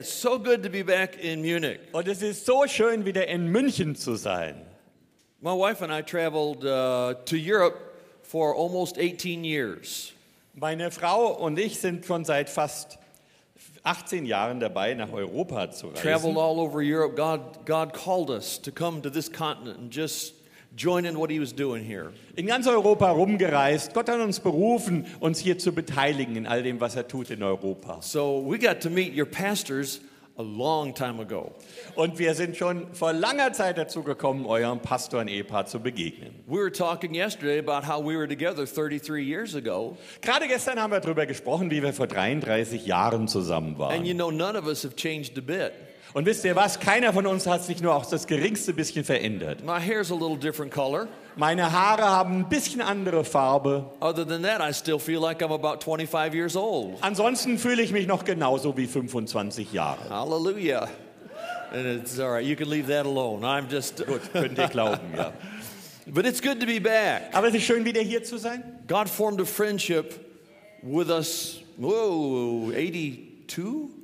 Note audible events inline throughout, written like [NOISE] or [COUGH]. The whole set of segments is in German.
It's so good to be back in Munich. Und es ist so schön, wieder in München zu sein. My wife and I traveled uh, to Europe for almost 18 years. Meine Frau und ich sind schon seit fast 18 Jahren dabei, nach Europa zu Traveled reisen. all over Europe. God, God called us to come to this continent and just join in what He was doing here. In ganz Europa rumgereist. Gott hat uns berufen, uns hier zu beteiligen in all dem, was er tut in Europa. So we got to meet your pastors a long time ago. Und wir sind schon vor langer Zeit dazu gekommen, eurem Pastor und Ehepaar zu begegnen. We were talking yesterday about how we were together 33 years ago. Gerade gestern haben wir darüber gesprochen, wie wir vor 33 Jahren zusammen And waren. you know, none of us have changed a bit. Und wisst ihr was? Keiner von uns hat sich nur auch das geringste bisschen verändert. My hair's a little different color. Meine Haare haben ein bisschen andere Farbe. Other than that, I still feel like I'm about 25 years old. Ansonsten fühle ich mich noch genauso wie 25 Jahre. Hallelujah. And it's all right. You can leave that alone. I'm just. Könnt ihr glauben, ja. [LAUGHS] But it's good to be back. Aber es ist schön, wieder hier zu sein. God formed a friendship with us. Whoa, 82?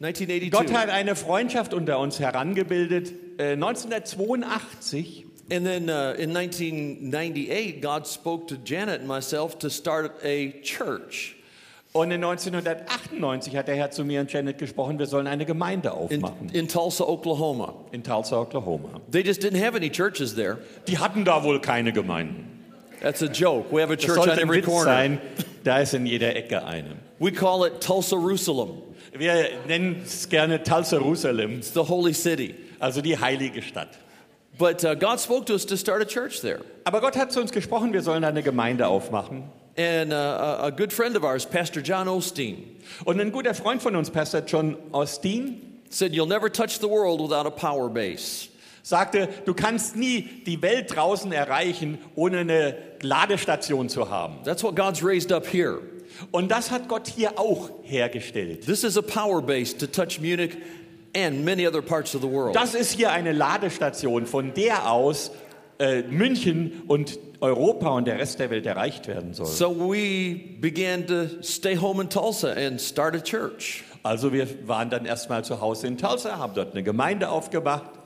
1982. Gott hat eine Freundschaft unter uns herangebildet. Äh, 1982 And then uh, in 1998, God spoke to Janet and myself to start a church und in 1998 hat der Herr zu mir und Janet gesprochen, wir sollen eine Gemeinde in, aufmachen in Tulsa, Oklahoma. in Tulsa, Oklahoma. They just didn't have any churches there. Die hatten da wohl keine Gemeinden. That's a joke. We have a Das church on every corner. sein. Da ist in jeder Ecke eine. We call it Tulsa, Jerusalem. Wir nennen es gerne Tulsa, Jerusalem, It's the holy city. also die heilige Stadt. But uh, God spoke to us to start a church there. Aber Gott hat zu uns gesprochen, wir sollen eine Gemeinde aufmachen. And uh, a good friend of ours, Pastor John Osteen, Und ein guter Freund von uns, Pastor John Austin, said, You'll never touch the world without a power base. Sagte, du kannst nie die Welt draußen erreichen, ohne eine Ladestation zu haben. That's what God's raised up here. Und das hat Gott hier auch hergestellt. This is a power base to touch Munich and many other parts of the world. Das ist hier eine Ladestation, von der aus äh, München und Europa und der Rest der Welt erreicht werden soll. So we began to stay home in Tulsa and start a church. Also wir waren dann erstmal zu Hause in Tulsa, haben dort eine Gemeinde aufgemacht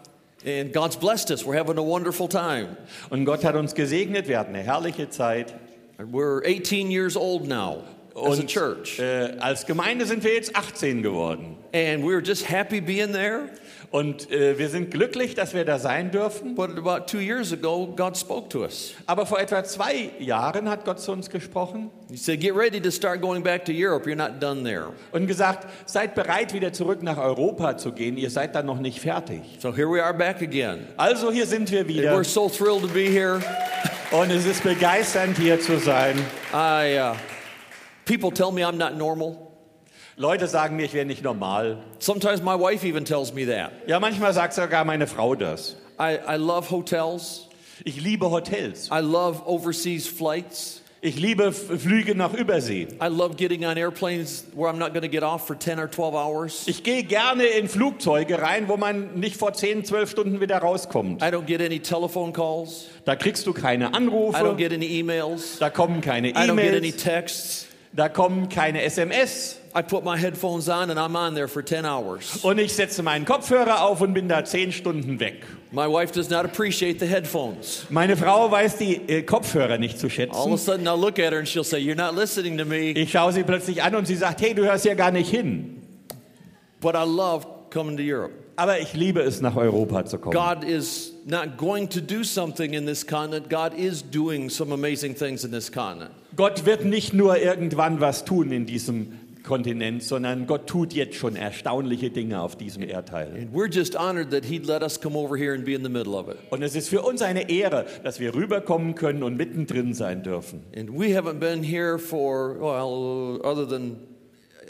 And God's blessed us. We're having a wonderful time. und Gott hat uns gesegnet, wir hatten eine herrliche Zeit. We're 18 years old now as a Und church. äh, als Gemeinde sind wir jetzt 18 geworden. And we were just happy being there. Und äh, wir sind glücklich, dass wir da sein dürfen. But about two years ago, God spoke to us. Aber vor etwa zwei Jahren hat Gott zu uns gesprochen He said, Get ready to start going back to Europe. You're not done there. und gesagt, seid bereit, wieder zurück nach Europa zu gehen. Ihr seid dann noch nicht fertig. So here we are back again. Also hier sind wir And wieder we're so thrilled to be here. und es ist begeisternd, hier zu sein. I, uh, people tell me I'm not normal. Leute sagen mir, ich wäre nicht normal. Sometimes my wife even tells me that. Ja, manchmal sagt sogar meine Frau das. I, I love hotels. Ich liebe Hotels. I love overseas flights. Ich liebe Flüge nach Übersee. I love getting on airplanes where I'm not going to get off for 10 or 12 hours. Ich gehe gerne in Flugzeuge rein, wo man nicht vor 10, 12 Stunden wieder rauskommt. I don't get any telephone calls. Da kriegst du keine I don't Anrufe, get any emails. da kommen keine I don't get any E-Mails, texts. da kommen keine SMS. I put my headphones on and I'm on there for 10 hours. Und ich setze meinen Kopfhörer auf und bin da 10 Stunden weg. My wife does not appreciate the headphones. Meine Frau weiß die äh, Kopfhörer nicht zu All of a schätzen. sudden, I'll look at her and she'll say, You're not listening to me. Ich schaue sie plötzlich an und sie sagt, hey, du hörst ja gar nicht hin. But I love coming to Europe. Aber ich liebe es, nach Europa zu kommen. God is not going to do something in this continent, God is doing some amazing things in this continent. Gott wird nicht nur irgendwann was tun in diesem Kontinent, sondern Gott tut jetzt schon erstaunliche Dinge auf diesem Erdteil. And we're just honored that He'd let us come over here and be in the middle of it. Und es ist für uns eine Ehre, dass wir rüberkommen können und mittendrin sein dürfen. And we haven't been here for, well, other than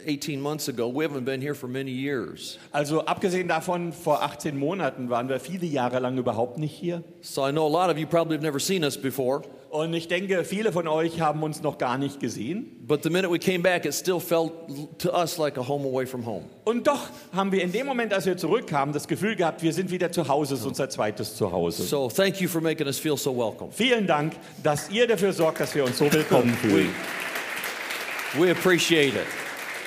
18 months ago, we haven't been here for many years. Also abgesehen davon, vor 18 Monaten waren wir viele Jahre lang überhaupt nicht hier. So I know a lot of you probably have never seen us before. Und ich denke, viele von euch haben uns noch gar nicht gesehen. But the minute we came back, it still felt to us like a home away from home. Und doch haben wir in dem Moment, als wir zurückkamen, das Gefühl gehabt, wir sind wieder zu Hause, es ist unser zweites Zuhause. So thank you for making us feel so welcome. Vielen Dank, dass ihr dafür sorgt, dass wir uns so willkommen fühlen. We appreciate it.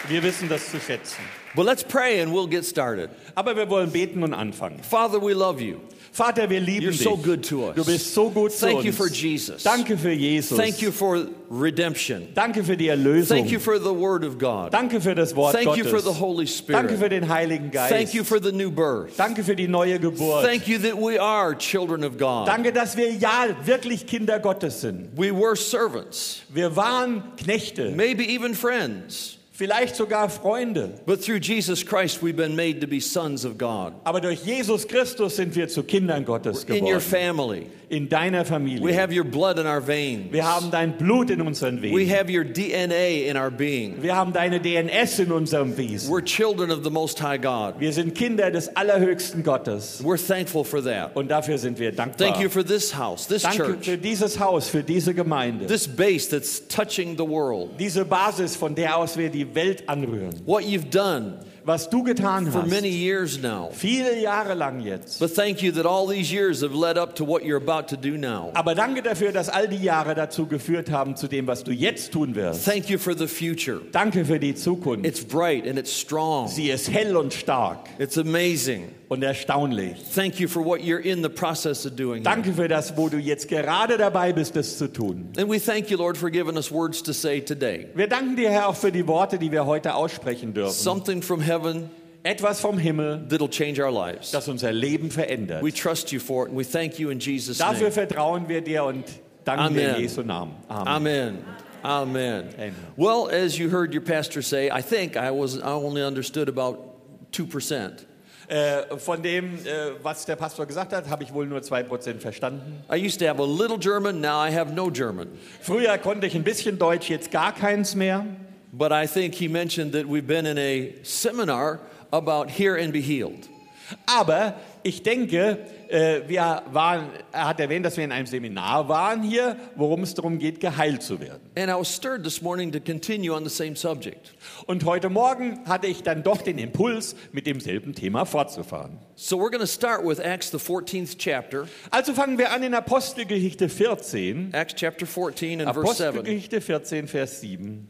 Wir wissen das zu schätzen. But let's pray and we'll get started. Aber wir wollen beten und anfangen. Father, we love you. Vater, wir lieben You're dich. so good to us. Du bist so gut zu Thank uns. you for Jesus. Danke für Jesus. Thank you for redemption. Danke für die Erlösung. Thank you for the Word of God. Danke für das Wort Thank you Gottes. for the Holy Spirit. Danke für den Heiligen Geist. Thank you for the new birth. Danke für die neue Geburt. Thank you that we are children of God. Danke, dass wir ja wirklich Kinder Gottes sind. We were servants, Wir waren Knechte, maybe even friends. Vielleicht sogar Freunde. But through Jesus Christ, we've been made to be sons of God. Aber durch Jesus Christus sind wir zu Kindern Gottes In your geworden. family, In deiner we Familie. have your blood in our veins. Wir haben dein Blut in unseren We Wehen. have your DNA in our being. Wir haben deine DNS in unserem Wesen. We're children of the Most High God. Wir sind Kinder des allerhöchsten Gottes. We're thankful for that. Und dafür sind wir dankbar. Thank you for this house, this Danke church, für dieses Haus, für diese Gemeinde. this base that's touching the world. Diese Basis, von der aus wir die Welt anrühren. What you've done Was du getan for many hast. years now. Viele Jahre lang jetzt. But thank you that all these years have led up to what you're about to do now. Aber danke dafür, dass all die Jahre dazu geführt haben, zu dem, was du jetzt tun wirst. Thank you for the future. Danke für die Zukunft. It's bright and it's strong. Sie ist hell und stark It's amazing. Und er erstaunlich. Thank you for what you're in the process of doing. Danke für das, wo du jetzt gerade dabei bist, es zu tun. And we thank you, Lord, for giving us words to say today. Wir danken dir, Herr, auch für die Worte, die wir heute aussprechen dürfen. Something from heaven Etwas vom Himmel, that'll change our lives. das unser Leben verändert. We trust you for it and we thank you in Jesus' Dafür name. vertrauen wir dir und danken dir Amen. in Jesu Namen. Amen. Amen. Amen. Amen. Well, as you heard your pastor say, I think I was I only understood about 2%. Äh, von dem, äh, was der Pastor gesagt hat, habe ich wohl nur 2% verstanden. I used to have a little German, now I have no German. Früher konnte ich ein bisschen Deutsch, jetzt gar keins mehr. But I think he mentioned that we've been in a seminar about hear and be healed. Aber ich denke, äh, wir waren, er hat erwähnt, dass wir in einem Seminar waren hier, worum es darum geht, geheilt zu werden. And I was stirred this morning to continue on the same subject. Und heute Morgen hatte ich dann doch den Impuls, mit demselben Thema fortzufahren. So we're going to start with Acts, the 14th chapter. Also fangen wir an in Apostelgeschichte 14. Acts chapter 14 and verse 7. Apostelgeschichte 14, Vers 7.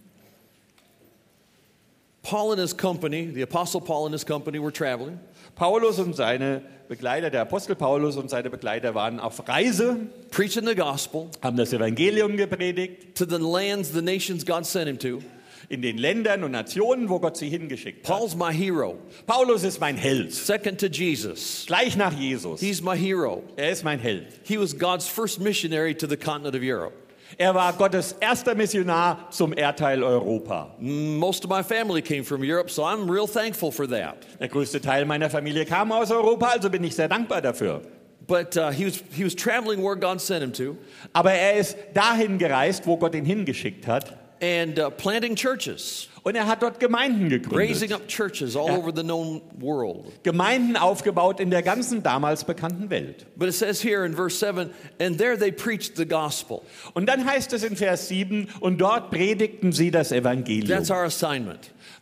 Paul and his company, the apostle Paul and his company were traveling. Paulus und seine Begleiter, der Apostel Paulus und seine Begleiter waren auf Reise, preaching the gospel haben das Evangelium gepredigt to the lands, the nations God sent him to. In den Ländern und Nationen, wo Gott sie hingeschickt hat. Paul's my hero, Paulus ist mein Held, second to Jesus. gleich nach Jesus. He's my hero. Er ist mein Held. He was God's first missionary to the continent of Europe. Er war Gottes erster Missionar zum Erdteil Europa. Most of my family came from Europe, so I'm real thankful for that. Der größte Teil meiner Familie kam aus Europa, also bin ich sehr dankbar dafür. But uh, he, was, he was traveling where God sent him to Aber er ist dahin gereist, wo Gott ihn hingeschickt hat. And uh, planting churches, Und er hat dort Gemeinden gegründet. up churches all Ja. over the known world. Gemeinden aufgebaut in der ganzen damals bekannten Welt. But it says here in verse 7 and there they preached the gospel. Und dann heißt es in Vers 7, und dort predigten sie das Evangelium.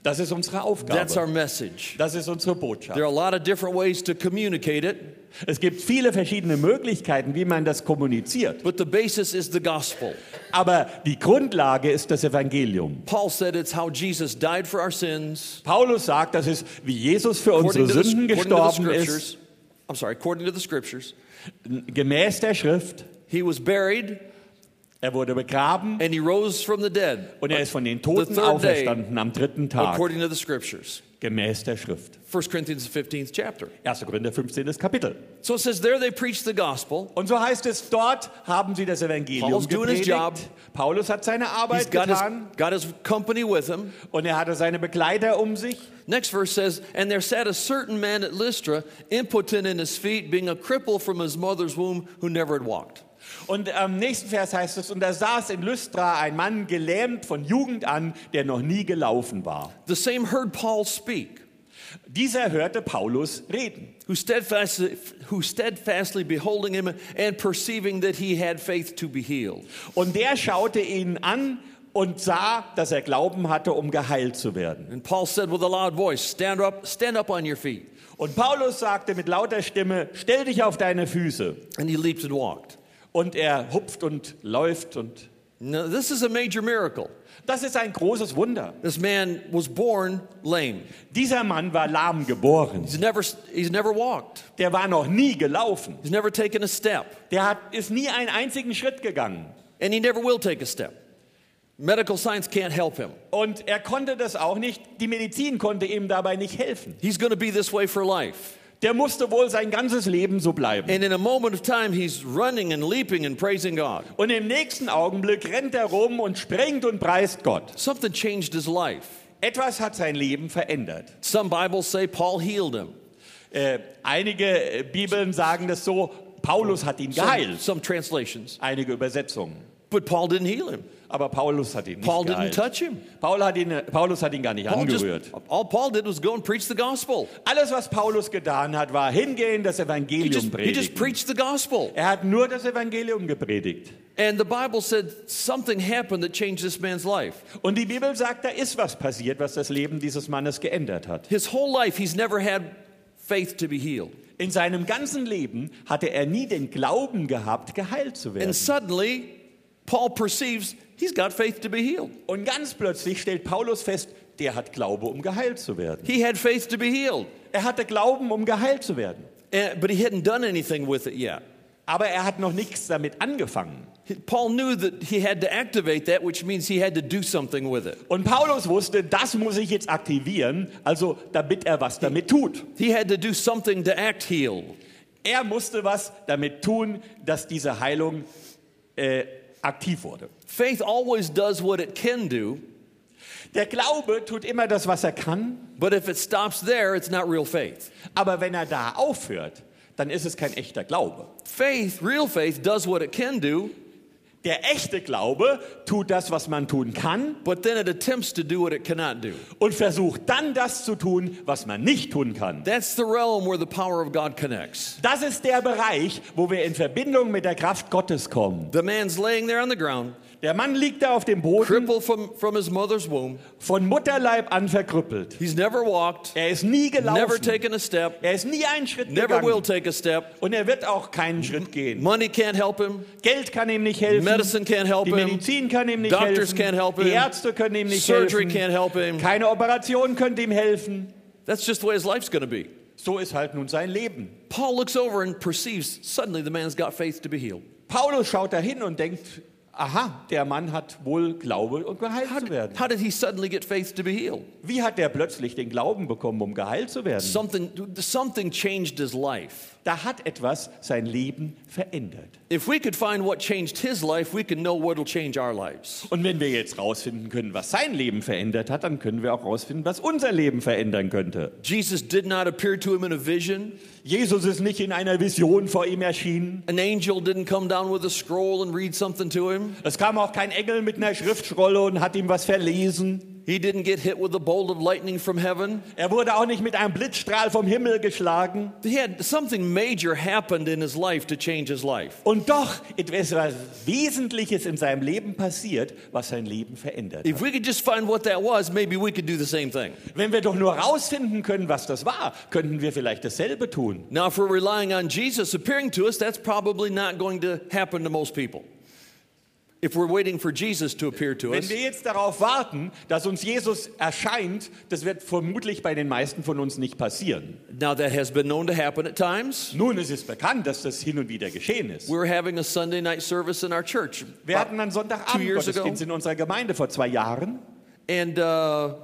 Das ist unsere that's our Aufgabe. message. Das ist unsere There Botschaft. are a lot of different ways to communicate it, Es gibt viele verschiedene Möglichkeiten, wie man das kommuniziert. but the basis is the gospel. Aber die Grundlage ist das Evangelium. Paul said it's how Jesus died for our sins, Paulus sagt, das ist, wie Jesus für unsere Sünden the gestorben ist. I'm sorry, according to the scriptures. gemäß der Schrift. He was buried Er wurde begraben and he rose from the dead, und er ist von den Toten The third day, auferstanden am dritten Tag, according to the scriptures. gemäß der Schrift. 1 Corinthians 15th chapter. 1. Korinther 15. Kapitel. So it says there they preached the gospel. Und so heißt es, dort haben sie das Evangelium Paul's doing his job. Paulus hat seine He's Arbeit got his, getan got his company with him. und er hatte seine Begleiter um sich. Next verse says, And there sat a certain man at Lystra, impotent in his feet, being a cripple from his mother's womb, who never had walked. Und am nächsten Vers heißt es, und da saß in Lystra ein Mann gelähmt von Jugend an, der noch nie gelaufen war. The same heard Paul speak, Dieser hörte Paulus reden. who steadfastly, who steadfastly beholding him and perceiving that he had faith to be healed. Und der schaute ihn an und sah, dass er Glauben hatte, um geheilt zu werden. And Paul said with a loud voice, Stand up, stand up on your feet. Und Paulus sagte mit lauter Stimme, stell dich auf deine Füße. And he leaped and walked. Und er hupft und läuft und Now, this is a major miracle. Das ist ein großes Wunder. This man was born lame. Dieser Mann war lahm geboren. He's never, he's never walked. Der war noch nie gelaufen. He's never taken a step. Der hat, ist nie einen einzigen Schritt gegangen. And he never will take a step. Medical science can't help him. Und er konnte das auch nicht. Die Medizin konnte ihm dabei nicht helfen. He's going to be this way for life. Der musste wohl sein ganzes Leben so bleiben. And in a moment of time, he's running and leaping and praising God. Und im nächsten Augenblick rennt er rum und springt und preist Gott. Something changed his life. Etwas hat sein Leben verändert. Some Bibles say Paul healed him. Äh, einige äh, Bibeln sagen das so, Paulus hat ihn Some, geheilt. some translations. Einige Übersetzungen. But Paul didn't heal him. Aber Paulus hat ihn nicht Paul didn't geheilt. touch him. Paul hat ihn, Paulus hat ihn gar nicht Paul just, angerührt. all Paul did was go and preach the gospel. Alles, was Paulus getan hat, war hingehen, das He Evangelium just, he just predigen. preached the gospel. Er hat nur das Evangelium gepredigt. And the Bible said something happened that changed this man's life. Und die Bibel sagt, da ist was passiert, was das Leben dieses Mannes geändert hat. His whole life, he's never had faith to be healed. In seinem ganzen Leben hatte er nie den Glauben gehabt, geheilt zu werden. And suddenly, Paul perceives he's got faith to be healed. Und ganz plötzlich stellt Paulus fest, der hat Glaube, um geheilt zu werden. He had faith to be healed, Er hatte Glauben, um geheilt zu werden. and, but he hadn't done anything with it yet. Aber er hat noch nichts damit angefangen. Paul knew that he had to activate that, which means he had to do something with it. Und Paulus wusste, das muss ich jetzt aktivieren, also damit er was damit tut. He had to do something to act healed. Er musste was damit tun, dass diese Heilung äh, aktiv wurde. Faith always does what it can do, Der Glaube tut immer das, was er kann, but if it stops there, it's not real faith. aber wenn er da aufhört, dann ist es kein echter Glaube. Faith, real faith, does what it can do, Der echte Glaube tut das, was man tun kann but then it attempts to do what it cannot do. und versucht dann das zu tun, was man nicht tun kann. That's the realm where the power of God connects. Das ist der Bereich, wo wir in Verbindung mit der Kraft Gottes kommen. The man's laying there on the ground, Der Mann liegt da auf dem Boden, crippled from, from his mother's womb. von Mutterleib an verkrüppelt. He's never walked, Er ist nie never gelaufen. taken a step, Er ist nie einen Schritt never will gegangen. take a step. Und er wird auch keinen Schritt gehen. Money can't help him, Geld kann ihm nicht helfen. Medicine can't help Die him, Medizin kann ihm nicht Doctors helfen. can't help Die him. Ärzte können ihm nicht surgery helfen. can't help him. Keine Operation könnte ihm helfen. That's just the way his life's going to be. So ist halt nun sein Leben. Paul looks over and perceives suddenly the man's got faith to be healed. Paulus schaut dahin und denkt, aha, der Mann hat wohl Glaube, um geheilt How zu werden. how did he suddenly get faith to be healed? Wie hat er plötzlich den Glauben bekommen, um geheilt zu werden? Something, something changed his life. Da hat etwas sein Leben verändert. If we could find what changed his life, we can know what will change our lives. Und wenn wir jetzt rausfinden können, was sein Leben verändert hat, dann können wir auch rausfinden, was unser Leben verändern könnte. Jesus did not appear to him in a vision. Jesus ist nicht in einer Vision vor ihm erschienen. An angel didn't come down with a scroll and read something to him. Es kam auch kein Engel mit einer Schriftrolle und hat ihm was verlesen. He didn't get hit with a bolt of lightning from heaven. Er wurde auch nicht mit einem Blitzstrahl vom Himmel geschlagen. He had something major happened in his life to change his life. Und doch etwas Wesentliches in seinem Leben passiert, was sein Leben verändert. If we could just find what that was, maybe we could do the same thing. Wenn wir doch nur rausfinden können, was das war, könnten wir vielleicht dasselbe tun. Now, if we're relying on Jesus appearing to us, that's probably not going to happen to most people. If we're waiting for Jesus to appear to Wenn us, wir jetzt darauf warten, dass uns Jesus erscheint, das wird vermutlich bei den meisten von uns nicht passieren. now that has been known to happen at times. Nun ist es bekannt, dass das hin und wieder geschehen ist. We were having a Sunday night service in our church. Wir hatten einen Two years ago. Sonntagabend-Gottesdienst in unserer Gemeinde vor zwei Jahren. And uh,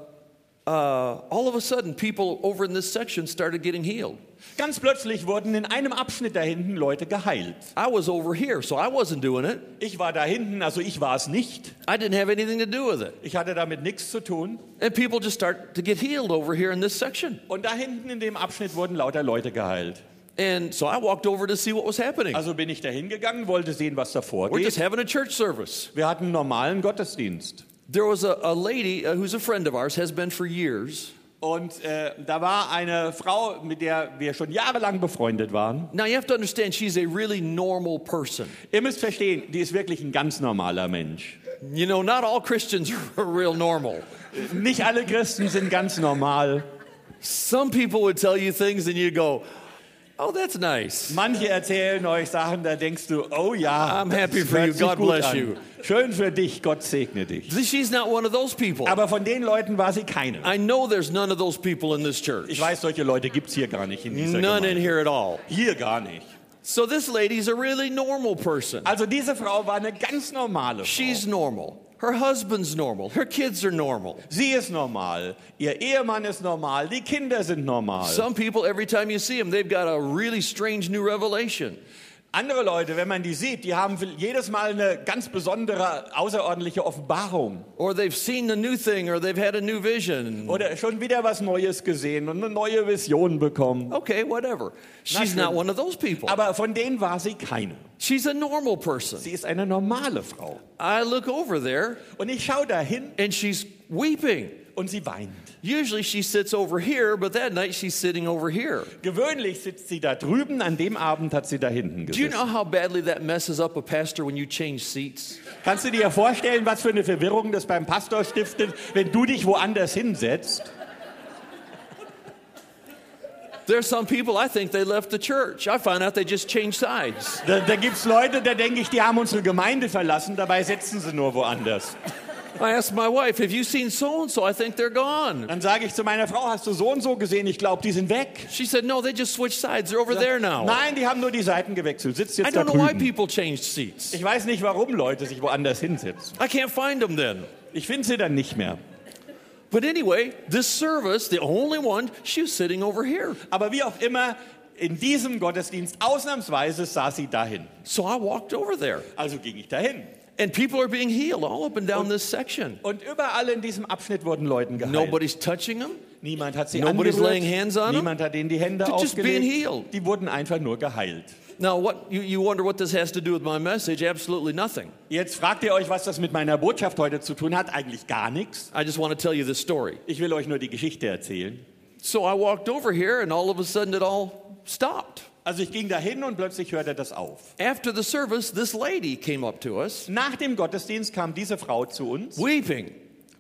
uh, all of a sudden, people over in this section started getting healed. Ganz plötzlich wurden in einem Abschnitt da hinten Leute geheilt. I was over here, so I wasn't doing it. Ich war da hinten, also ich war es nicht. I didn't have anything to do with it. Ich hatte damit nichts zu tun. And people just start to get healed over here in this section. Und da hinten in dem Abschnitt wurden lauter Leute geheilt. And so I walked over to see what was happening. Also bin ich da hingegangen, wollte sehen, was da We're just vorgeht. having a church service. Wir hatten einen normalen Gottesdienst. There was a, a lady uh, who's a friend of ours, has been for years. Und äh, da war eine Frau, mit der wir schon jahrelang befreundet waren. Now you have to understand, she's a really normal person. Ihr müsst verstehen, die ist wirklich ein ganz normaler Mensch. You know, not all Christians [LAUGHS] are real normal. Nicht alle Christen sind ganz normal. Some people would tell you things and you go, Oh, that's nice. Manche erzählen euch Sachen, da denkst du, oh ja, I'm happy for you. God bless an. you. Schön für dich, Gott segne dich. She's not one of those people. Aber von den Leuten war sie keine. I know there's none of those people in this church. Ich weiß, solche Leute gibt es hier gar nicht in dieser None in Gemeinde. here at all. Hier gar nicht. So this lady's a really normal person. Also diese Frau war eine ganz normale Frau. She's normal. Her husband's normal. Her kids are normal. Sie ist normal, ihr Ehemann ist normal, die Kinder sind normal. Some people, every time you see them, they've got a really strange new revelation. Andere Leute, wenn man die sieht, die haben jedes Mal eine ganz besondere, außerordentliche Offenbarung. Or they've seen a new thing or they've had a new vision. Oder schon wieder was Neues gesehen und eine neue Vision bekommen. Okay, whatever. She's not one of those people. Aber von denen war sie keine. She's a normal person. Sie ist eine normale Frau. I look over there Und ich schaue dahin and she's weeping. Und sie weint. Usually she sits over here, but that night she's sitting over here. Gewöhnlich sitzt sie da drüben, an dem Abend hat sie da hinten Do you gesessen. know how badly that messes up a pastor when you change seats? Kannst du dir vorstellen, was für eine Verwirrung das beim Pastor stiftet, wenn du dich woanders hinsetzt? There's some people I think they left the church. I find out they just changed sides. Da, da gibt es Leute, da denke ich, die haben unsere Gemeinde verlassen, dabei sitzen sie nur woanders. I asked my wife, Have you seen so and so? I think they're gone. Dann sage ich zu meiner Frau, hast du so und so gesehen? Ich glaube, die sind weg. She said, No, they just switched sides. They're over there now. Nein, die haben nur die Seiten gewechselt. Sitzt I jetzt da don't know why drüben. people changed seats. Ich weiß nicht, warum Leute sich woanders hinsetzen. I can't find them then. Ich finde sie dann nicht mehr. But anyway, this service, the only one, she was sitting over here. Aber wie auch immer, in diesem Gottesdienst ausnahmsweise saß sie dahin. So I walked over there. Also ging ich dahin. And people are being healed all up and down this section. Und überall in diesem Abschnitt wurden Leuten geheilt. Nobody's touching them. Niemand hat sie Nobody's angerührt. laying hands on them. Niemand hat ihnen die Hände They're just being aufgelegt. healed. Die wurden einfach nur geheilt. Now, what you, you wonder what this has to do with my message? Absolutely nothing. Jetzt fragt ihr euch, was das mit meiner Botschaft heute zu tun hat. Eigentlich gar nichts. I just want to tell you this story. Ich will euch nur die Geschichte erzählen. So I walked over here, and all of a sudden it all stopped. Also ich ging dahin und plötzlich hörte das auf. After the service, this lady came up to us, Nach dem Gottesdienst kam diese Frau zu uns weeping.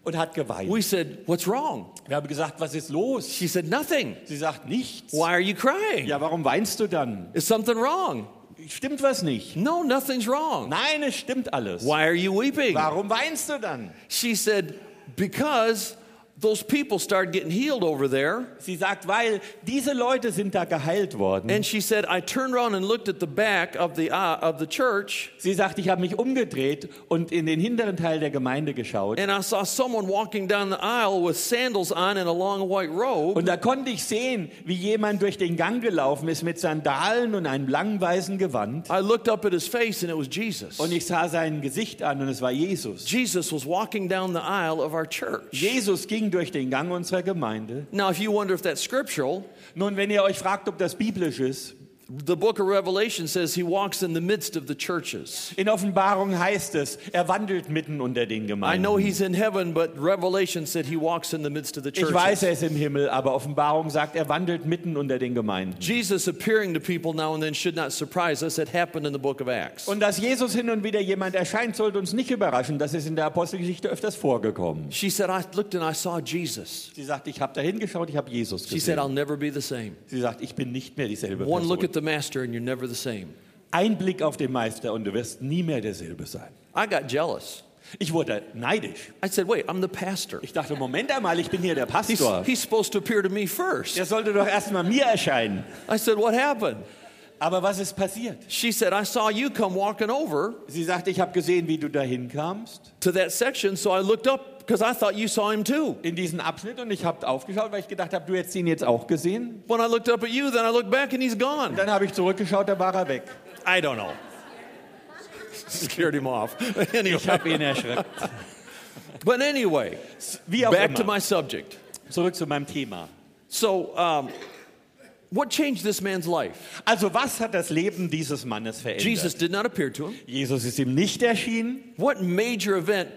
und hat geweint. We said, What's wrong? Wir haben gesagt, was ist los? She said, Nothing. Sie sagt nichts. Why are you crying? Ja, warum weinst du dann? Is something wrong? Stimmt was nicht? No, nothing's wrong. Nein, es stimmt alles. Why are you weeping? Warum weinst du dann? She said, Because those people started getting healed over there. Sie sagt, weil diese Leute sind da geheilt worden. And she said, I turned around and looked at the back of the, uh, of the church, Sie sagt, ich habe mich umgedreht und in den hinteren Teil der Gemeinde geschaut. and I saw someone walking down the aisle with sandals on and a long white robe. Und da konnte ich sehen, wie jemand durch den Gang gelaufen ist mit Sandalen und einem langen weißen Gewand. I looked up at his face, and it was Jesus. Und ich sah sein Gesicht an und es war Jesus. Jesus was walking down the aisle of our church. Jesus ging durch den Gang unserer Gemeinde. Now, if you wonder if that's scriptural, Nun, wenn ihr euch fragt, ob das biblisch ist, the book of Revelation says he walks in the midst of the churches. in Offenbarung heißt es, er wandelt mitten unter den I Gemeinden. know he's in heaven, but Revelation said he walks in the midst of the Ich weiß, churches. er ist im Himmel, aber Offenbarung sagt, er wandelt mitten unter den Gemeinden. Jesus appearing to people now and then should not surprise us. It happened in the book of Acts. Und dass Jesus hin und wieder jemand erscheint, sollte uns nicht überraschen. Das ist in der Apostelgeschichte öfters vorgekommen. She said, I looked and I saw Jesus. Sie sagt, ich habe da hingeschaut, ich habe Jesus She said, gesehen. I'll never be the same. Sie sagt, ich bin nicht mehr dieselbe One look Person. The master and you're never the same. Ein Blick auf den Meister und du wirst nie mehr derselbe sein. I got jealous. Ich wurde neidisch. I said, wait, I'm the pastor. Ich dachte, Moment einmal, ich bin hier der He's, Pastor. he's supposed to appear to me first. Der sollte doch erstmal mir erscheinen. I said, what happened? Aber was ist passiert? She said, I saw you come walking over Sie sagte, ich habe gesehen, wie du dahin kamst to that section, so I looked up because I thought you saw him too. in diesen Abschnitt und ich habe aufgeschaut, weil ich gedacht habe, du hättest ihn jetzt auch gesehen. When I looked up at you, then I looked back and he's gone. Dann habe ich zurückgeschaut, da war er weg. I don't know. Scared him off. [LAUGHS] Ich anyway, habe ihn erschreckt. [LAUGHS] but anyway, Wie auch back to my subject. Zurück zu meinem Thema. So, um, what changed this man's life? Also was hat das Leben dieses Mannes verändert? Jesus did not appear to him. Jesus ist ihm nicht erschienen. What major event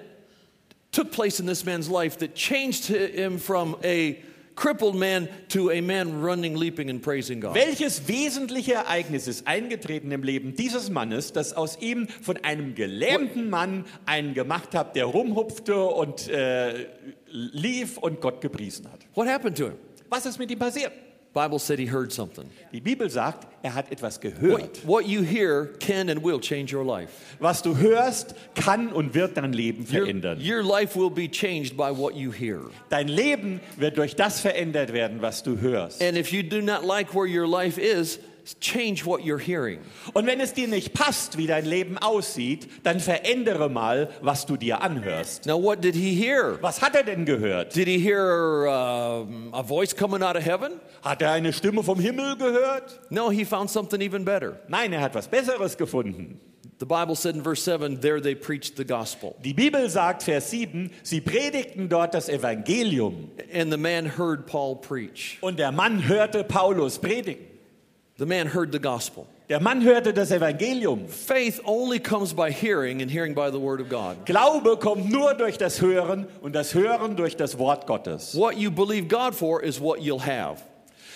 took place in this man's life that changed him from a crippled man to a man running, leaping, and praising God? Welches wesentliche Ereignis ist eingetreten im Leben dieses Mannes, das aus ihm von einem gelähmten Mann einen gemacht hat, der rumhupfte und äh, lief und Gott gepriesen hat? What happened to him? Was ist mit ihm passiert? Bible said he heard something. Die Bibel sagt, er hat etwas What, gehört. what you hear can and will change your life. Was du hörst, kann und wird dein Leben Your, verändern. your life will be changed by what you hear. Dein Leben wird durch das verändert werden, was du hörst. And if you do not like where your life is, change what you're hearing. Und wenn es dir nicht passt, wie dein Leben aussieht, dann verändere mal, was du dir anhörst. Now, what did he hear? Was hat er denn gehört? Did he hear um, a voice coming out of heaven? Hat er eine Stimme vom Himmel gehört? No, he found something even better. Nein, er hat was Besseres gefunden. The Bible said in verse 7 there they preached the gospel. Die Bibel sagt, Vers 7, sie predigten dort das Evangelium. And the man heard Paul preach. Und der Mann hörte Paulus predigen. The man heard the gospel. Der Mann hörte das Evangelium. Faith only comes by hearing, and hearing by the word of God. Glaube kommt nur durch das Hören und das Hören durch das Wort Gottes. What you believe God for is what you'll have.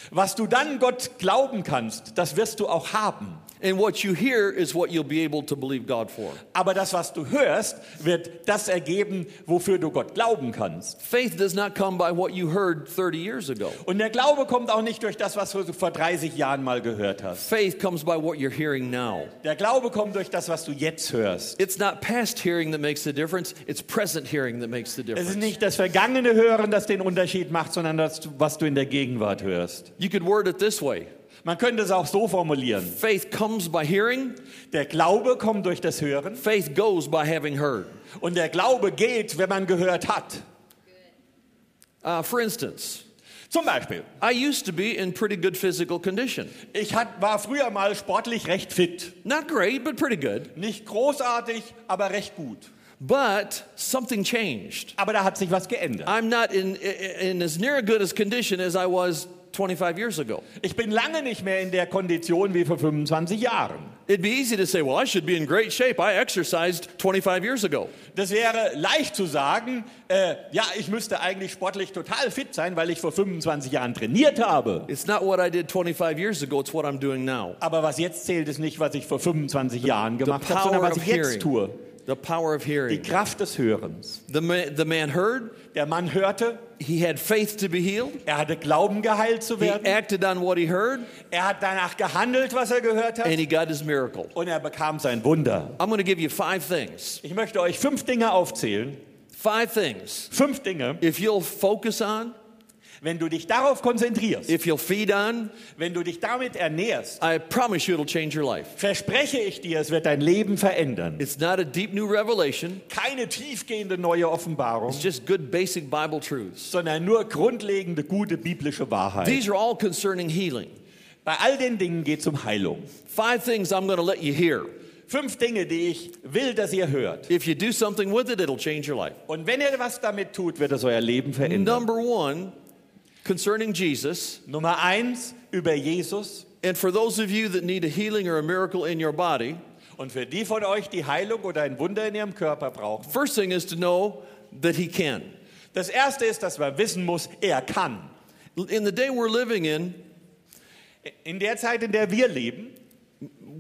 Was du dann Gott glauben kannst, das wirst du auch haben. And what you hear is what you'll be able to believe God for. Aber das, was du hörst, wird das ergeben, wofür du Gott glauben kannst. Faith does not come by what you heard 30 years ago. Und der Glaube kommt auch nicht durch das, was du vor 30 Jahren mal gehört hast. Faith comes by what you're hearing now. Der Glaube kommt durch das, was du jetzt hörst. It's not past hearing that makes the difference, it's present hearing that makes the Es ist difference. nicht das vergangene Hören, das den Unterschied macht, sondern das, was du in der Gegenwart hörst. You could word it this way Man könnte es auch so formulieren. faith comes by hearing, Der Glaube kommt durch das Hören faith goes by having heard. und der Glaube geht, wenn man gehört hat. Uh, for instance, Zum Beispiel, I used to be in pretty good physical condition. ich hat, war früher mal sportlich recht fit. Not great, but pretty good. Nicht großartig, aber recht gut. But something changed. Aber da hat sich was geändert. I'm not in, in as near a good as condition as I was 25 years ago. Ich bin lange nicht mehr in der Kondition wie vor 25 Jahren. It'd be easy to say, well, I should be in great shape. I exercised 25 years ago. Das wäre leicht zu sagen, äh, ja, ich müsste eigentlich sportlich total fit sein, weil ich vor 25 Jahren trainiert habe. It's not what I did 25 years ago, it's what I'm doing now. Aber was jetzt zählt, ist nicht, was ich vor 25 Jahren The gemacht habe, sondern was ich jetzt hearing. tue. The power of Die hearing. Kraft des Hörens. The man, the man heard, Der Mann hörte, he had faith to be healed. er hatte Glauben, geheilt zu He werden. acted on what he heard, Er hat danach gehandelt, was er gehört hat. and he got his miracle. Und er bekam sein Wunder. I'm going to give you five things. Ich möchte euch fünf Dinge aufzählen. Five things. Fünf Dinge, If you'll focus on, wenn du dich darauf konzentrierst, if you'll feed on, wenn du dich damit ernährst, I promise you it'll change your life. verspreche ich dir, es wird dein Leben verändern. It's not a deep new revelation, Keine tiefgehende neue Offenbarung, it's just good basic Bible truths. sondern nur grundlegende, gute biblische Wahrheit. These are all concerning healing. Bei all den Dingen geht es um Heilung. Five things I'm going to let you hear. Fünf Dinge, die ich will, dass ihr hört. If you do something with it, it'll change your life. Und wenn ihr was damit tut, wird es euer Leben verändern. Number one, concerning Jesus, Nummer eins, über Jesus. and for those of you that need a healing or a miracle in your body, Und für die von euch, die Heilung oder ein Wunder in ihrem Körper brauchen. first thing is to know that He can. Das erste ist, dass man wissen muss, er kann. In the day we're living in, In der Zeit, in der wir leben,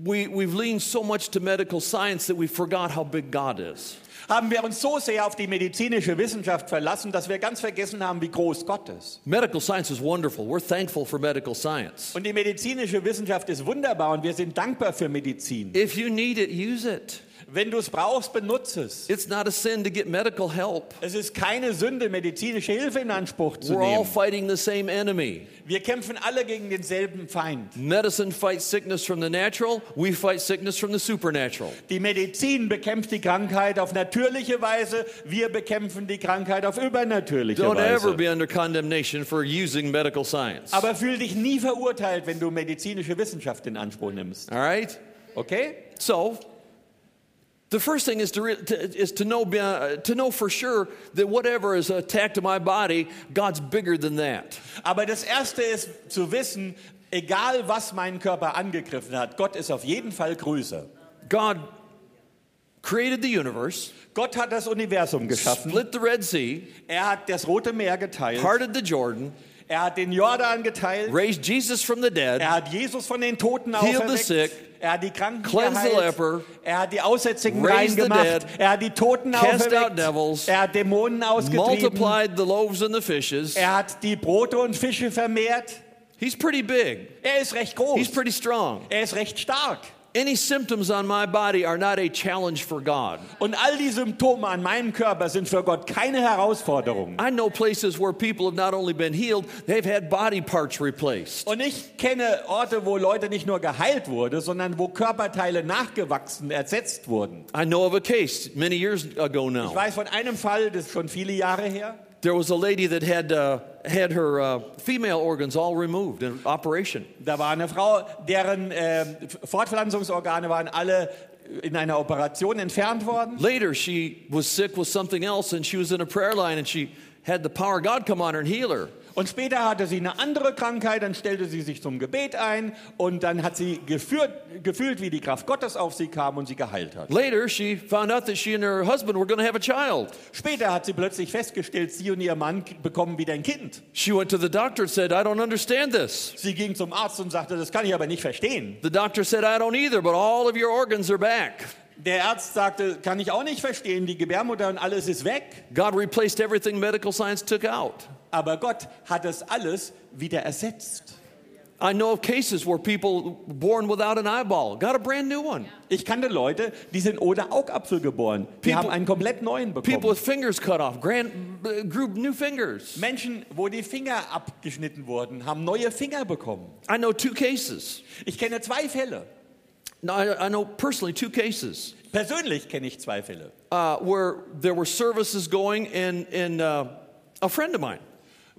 we, we've leaned so much to medical science that we forgot how big God is. Haben wir uns so sehr auf die medizinische Wissenschaft verlassen, dass wir ganz vergessen haben, wie groß Gott ist. Medical science is wonderful. We're thankful for medical science. Und die medizinische Wissenschaft ist wunderbar und wir sind dankbar für Medizin. If you need it, use it. Wenn du es brauchst, benutze es. It's not a sin to get medical help. Es ist keine Sünde, medizinische Hilfe in Anspruch zu We're all nehmen. fighting the same enemy. Wir kämpfen alle gegen denselben Feind. Medicine fights sickness from the natural, we fight sickness from the supernatural. Die Medizin bekämpft die Krankheit auf natürliche Weise, wir bekämpfen die Krankheit auf übernatürliche Don't ever Weise. be under condemnation for using medical science. Aber fühl dich nie verurteilt, wenn du medizinische Wissenschaft in Anspruch nimmst. All right? Okay? So, the first thing is to, re- to, is to, know, uh, to know for sure that whatever is attacked to my body, God's bigger than that. Aber das Erste ist zu wissen, egal was meinen Körper angegriffen hat, Gott ist auf jeden Fall größer. God created the universe, Gott hat das Universum geschaffen. split the Red Sea, Er hat das Rote Meer geteilt. parted the Jordan, Er hat den Jordan geteilt. raised Jesus from the dead, Er hat Jesus von den Toten Healed the sick, Er hat die Kranken cleansed the leper, Er hat die Aussätzigen rein raised the gemacht. dead, Er hat die Toten cast out auferweckt. devils, Er hat Dämonen ausgetrieben. multiplied the loaves and the fishes. Er hat die Brote und Fische vermehrt. He's pretty big. Er ist recht He's pretty strong. Er ist recht stark. Any symptoms on my body are not a challenge for God. Und all die Symptome an meinem Körper sind für Gott keine Herausforderung. I know places where people have not only been healed, they've had body parts replaced. Und ich kenne Orte, wo Leute nicht nur geheilt wurden, sondern wo Körperteile nachgewachsen, ersetzt wurden. I know of a case many years ago Ich now. weiß von einem Fall, das ist schon viele Jahre her. There was a lady that had, uh, had her uh, female organs all removed in operation. Da war eine Frau, deren äh, Fortpflanzungsorgane waren alle in einer Operation entfernt worden. Later, she was sick with something else and she was in a prayer line and she had the power of God come on her and heal her. Und später hatte sie eine andere Krankheit, dann stellte sie sich zum Gebet ein und dann hat sie geführt, gefühlt, wie die Kraft Gottes auf sie kam und sie geheilt hat. Later, she found out that she and her husband were going to have a child. Später hat sie plötzlich festgestellt, sie und ihr Mann bekommen wieder ein Kind. She went to the doctor and said, I don't understand this. Sie ging zum Arzt und sagte, das kann ich aber nicht verstehen. The doctor said, I don't either, but all of your organs are back. Der Arzt sagte, kann ich auch nicht verstehen, die Gebärmutter und alles ist weg. God replaced everything medical science took out. Aber Gott hat das alles wieder ersetzt. I know of cases where people born without an eyeball got a brand new one. Ich kannte Leute, die sind ohne Augapfel geboren. Die People- haben einen komplett neuen People bekommen. with fingers cut off, grand, uh, grew new fingers. Menschen, wo die Finger abgeschnitten wurden, haben neue Finger bekommen. I know two cases. Ich kenne zwei Fälle. No, I, I know personally two cases Persönlich kenne ich zwei Fälle, uh, where there were services going, and, and uh, a friend of mine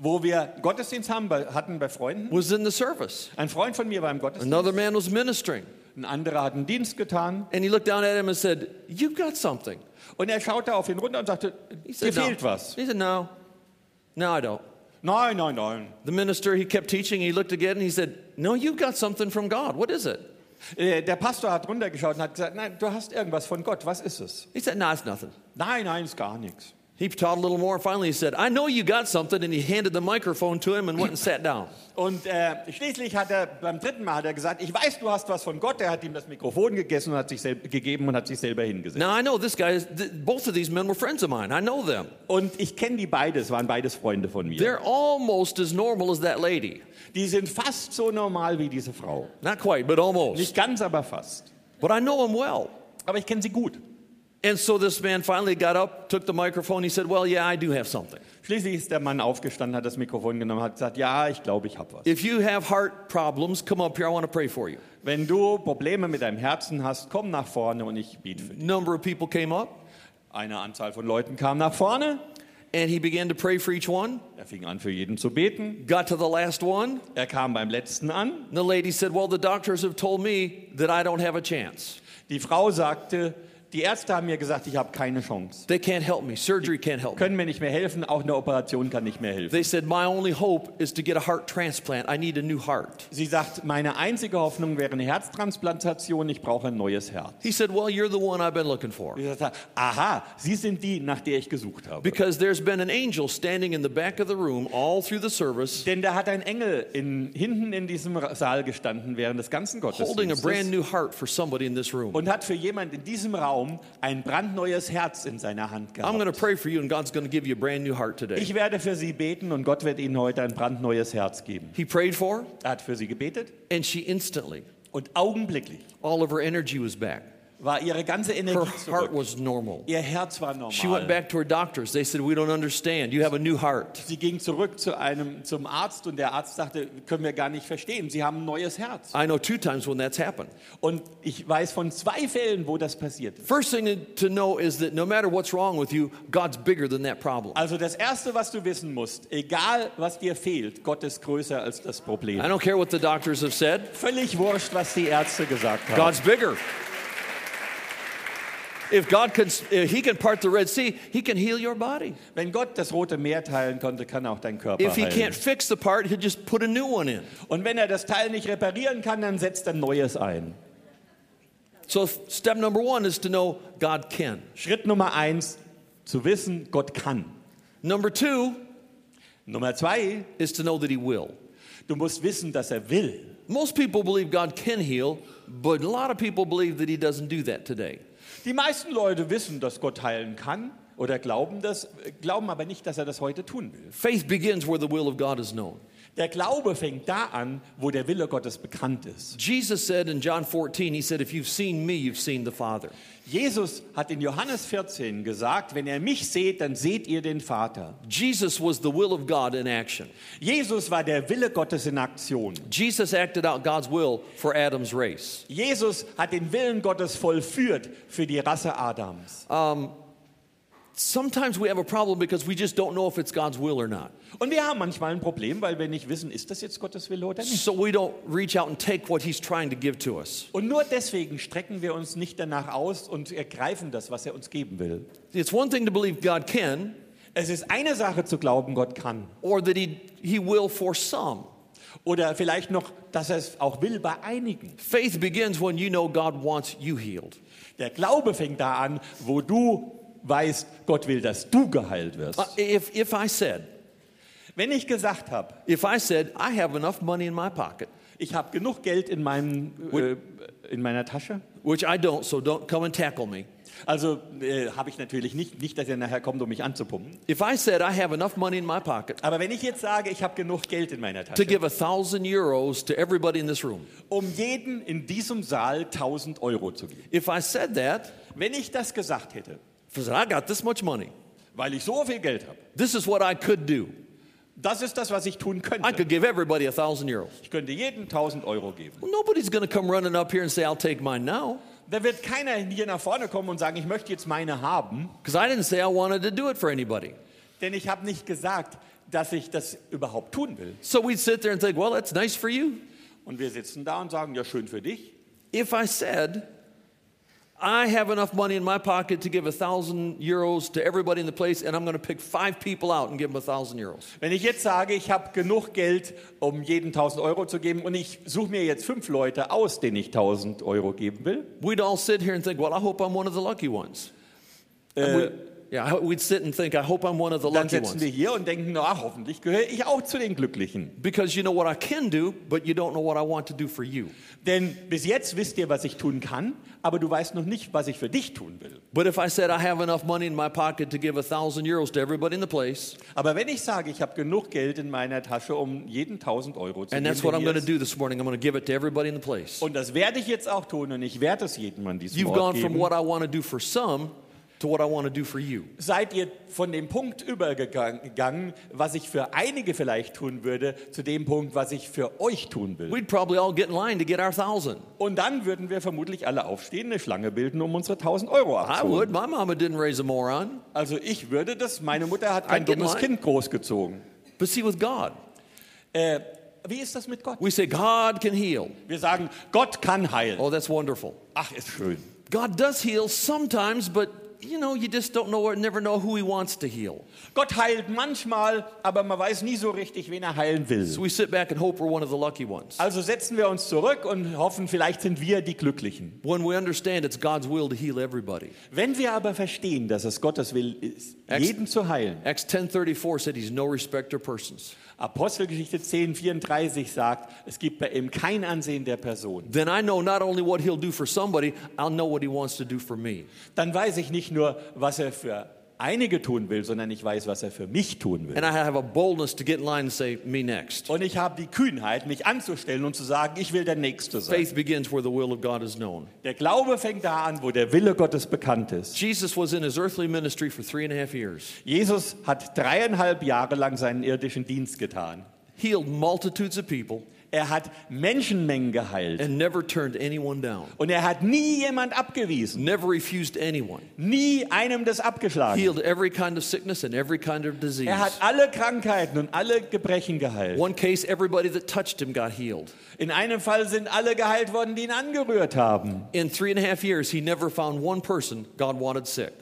wo wir Gottesdienst haben, bei, hatten bei Freunden. was in the service. Ein Freund von mir war im Gottesdienst, Another man was ministering, ein anderer hat einen Dienst getan and he looked down at him and said, You've got something. und er schaute auf ihn runter und sagte, He dir said, no. fehlt was. He said, No, no, I don't. Nein, nein, nein. The minister, he kept teaching. He looked again and he said, No, you've got something from God. What is it? Äh, Der Pastor hat runtergeschaut und hat gesagt, nein, du hast irgendwas von Gott, was ist es? He said, No, it's nothing. Nein, nein, ist gar nichts. He taught a little more. Finally, he said, I know you got something. And he handed the microphone to him and went and sat down. [COUGHS] Und äh, schließlich hat er, beim dritten Mal hat er gesagt, ich weiß, du hast was von Gott. Er hat ihm das Mikrofon gegessen und hat sich gegeben und hat sich selber hingesetzt. Now, I know this guy, is, th- both of these men were friends of mine. I know them. Und ich kenne die beides, waren beides Freunde von mir. They're almost as normal as that lady. Die sind fast so normal wie diese Frau. Not quite, but almost. Nicht ganz, aber fast. But I know them well. Aber ich kenne sie gut. And so this man finally got up, took the microphone. He said, Well, yeah, I do have something. Schließlich ist der Mann aufgestanden, hat das Mikrofon genommen, hat gesagt, ja, ich glaube, ich habe was. If you have heart problems, come up here. I want to pray for you. Wenn du Probleme mit deinem Herzen hast, komm nach vorne und ich bete für dich. Number of people came up, Eine Anzahl von Leuten kam nach vorne. and he began to pray for each one. Er fing an, für jeden zu beten. Got to the last one. Er kam beim letzten an. And the lady said, Well, the doctors have told me that I don't have a chance. Die Frau sagte, die Ärzte haben mir gesagt, ich habe keine Chance. They can't help me. Surgery can't help me. Können mir nicht mehr helfen, auch eine Operation kann nicht mehr helfen. They said, My only hope is to get a heart transplant. I need a new heart. Sie sagt, meine einzige Hoffnung wäre eine Herztransplantation, ich brauche ein neues Herz. He said, Well, you're the one I've been looking for. Ich sagte, aha, Sie sind die, nach der ich gesucht habe. Because there's been an angel standing in the back of the room all through the service, Denn da hat ein Engel in, hinten in diesem Saal gestanden während des ganzen holding a brand Gottesdienstes new heart for somebody in this room. und hat für jemand in diesem Raum ein brandneues Herz in seiner Hand I'm going to gehabt. pray for you, and God's going to give you a brand new heart today. Ich werde für Sie beten und Gott wird Ihnen heute ein brandneues Herz geben. He prayed for her, Er hat für Sie gebetet and she instantly, und augenblicklich all of her energy was back. War ihre ganze Her Energie heart zurück. was normal. Ihr Herz war She went normal. back to her doctors. They said, We don't understand. You have a new heart. Sie ging zurück zu einem, zum Arzt und der Arzt sagte, können wir gar nicht verstehen, Sie haben ein neues Herz. I know two times when that's happened. Und ich weiß von zwei Fällen, wo das passiert ist. First thing to know is that no matter what's wrong with you, God's bigger than that problem. Also das Erste, was du wissen musst, egal was dir fehlt, Gott ist größer als das I Problem. don't care what the doctors have said, Völlig wurscht, was die Ärzte gesagt haben. God's bigger. If God can, if He can part the Red Sea, He can heal your body. Wenn Gott das Rote Meer teilen konnte, kann auch dein Körper If He heilen. can't fix the part, He'll just put a new one in. Und wenn er das Teil nicht reparieren kann, dann setzt er Neues ein. So, step number one is to know God can. Schritt Nummer eins, zu wissen, Gott kann. Number two Nummer zwei, is to know that He will. du musst wissen, dass er will. Most people believe God can heal, but a lot of people believe that He doesn't do that today. Die meisten Leute wissen, dass Gott heilen kann oder glauben das, glauben aber nicht, dass er das heute tun will. Faith begins where the will of God is known. Der Glaube fängt da an, wo der Wille Gottes bekannt ist. Jesus said in John 14, he said, If you've seen me, you've seen the Father. Jesus hat in Johannes 14 gesagt, wenn ihr mich seht, dann seht ihr den Vater. Jesus was the will of God in action. Jesus war der Wille Gottes in Aktion. Jesus acted out God's will for Adam's race. Jesus hat den Willen Gottes vollführt für die Rasse Adams. Sometimes we have a problem because we just don't know if it's God's will or not. Und wir haben manchmal ein Problem, weil wir nicht wissen, ist das jetzt Gottes Wille oder nicht. So we don't reach out and take what He's trying to give to us. Und nur deswegen strecken wir uns nicht danach aus und ergreifen das, was er uns geben will. It's one thing to believe God can, Es ist eine Sache zu glauben, Gott kann. or that He, he will for some. Oder vielleicht noch, dass er es auch will bei einigen. Faith begins when you know God wants you healed. Der Glaube fängt da an, wo du weißt, Gott will, dass du geheilt wirst. Uh, If, if I said, Wenn ich gesagt habe, if I said, I have enough money in my pocket, ich habe genug Geld in, meinem, äh, in meiner Tasche, which I don't, so don't come and tackle me. also äh, habe ich natürlich nicht, nicht, dass er nachher kommt, um mich anzupumpen. If I said, I have enough money in my pocket Aber wenn ich jetzt sage, ich habe genug Geld in meiner to Tasche, give a thousand euros to everybody in this room, um jeden in diesem Saal 1000 Euro zu geben. if I said that, Wenn ich das gesagt hätte, said, I got this much money, weil ich so viel Geld habe, this is what I could do. das ist das, was ich tun I könnte. could give everybody a thousand euros. Ich könnte jedem 1000 Euro geben. Well, nobody's going to come running up here and say, I'll take mine now. Da wird keiner hier nach vorne kommen und sagen, ich möchte jetzt meine haben, Because I didn't say I wanted to do it for anybody. denn ich habe nicht gesagt, dass ich das überhaupt tun will. So we'd sit there and think, well, that's nice for you. Und wir sitzen da und sagen, ja, schön für dich. If I said, I have enough money in my pocket to give a thousand euros to everybody in the place, and I'm going to pick five people out and give them a thousand euros. Wenn ich jetzt sage, ich habe genug Geld, um jeden 1000 Euro zu geben und ich suche mir jetzt fünf Leute aus, denen ich 1000 Euro geben will, We'd all sit here and think, well, I hope I'm one of the lucky ones. äh, yeah, we'd sit and think, I hope I'm one of the dann lucky sitzen wir hier und denken, na, hoffentlich gehöre ich auch zu den Glücklichen. Because you know what I can do, but you don't know what I want to do for you. Denn bis jetzt wisst ihr, was ich tun kann, aber du weißt noch nicht, was ich für dich tun will. But if I said I have enough money in my pocket to give a thousand euros to everybody in the place, Aber wenn ich sage, ich habe genug Geld in meiner Tasche, um jeden 1000 Euro zu and geben, that's what I'm going to ist, do this morning, I'm going to give it to everybody in the place. und das werde ich jetzt auch tun und ich werde es jedem an diesem You've Ort gone from geben, what I want to do for some to what I want to do for you. seid ihr von dem Punkt übergegangen, was ich für einige vielleicht tun würde, zu dem Punkt, was ich für euch tun will. We'd probably all get in line to get our thousand. Und dann würden wir vermutlich alle aufstehen, eine Schlange bilden, um unsere 1000 Euro I would. abzuholen. My mama didn't raise a moron. Also ich würde das, meine Mutter hat kein I'd get dummes. Kind großgezogen. But see, with God, Äh, wie ist das mit Gott? we say God can heal. Wir sagen, Gott kann heilen. Oh, that's wonderful. Ach, ist schön. God does heal sometimes, but you know, you just don't know or never know who He wants to heal. Gott heilt manchmal, aber man weiß nie so richtig, wen er heilen will. So we sit back and hope we're one of the lucky ones. Also setzen wir uns zurück und hoffen, vielleicht sind wir die Glücklichen. When we understand it's God's will to heal everybody. Wenn wir aber verstehen, dass es Gottes Will ist, jeden zu heilen. Acts 10:34 said He's no respecter persons. Apostelgeschichte 10, 34 sagt, es gibt bei ihm kein Ansehen der Person. Then I know not only what He'll do for somebody, I'll know what He wants to do for me. Dann weiß ich nicht nur, was er für einige tun will, sondern ich weiß, was er für mich tun will. Say. Und ich habe die Kühnheit, mich anzustellen und zu sagen, ich will der Nächste sein. Faith begins where the will of God is known. Der Glaube fängt da an, wo der Wille Gottes bekannt ist. Jesus was in his earthly ministry for three and a half years, Jesus hat dreieinhalb Jahre lang seinen irdischen Dienst getan. healed multitudes of people, Er hat Menschenmengen geheilt. and never turned anyone down, Und er hat nie jemand abgewiesen, never refused anyone. nie einem das abgeschlagen. Healed every kind of sickness and every kind of disease. Er hat alle Krankheiten und alle Gebrechen geheilt. One case, everybody that touched him got healed. In einem Fall sind alle geheilt worden, die ihn angerührt haben. In three and a half years, he never found one person God wanted sick.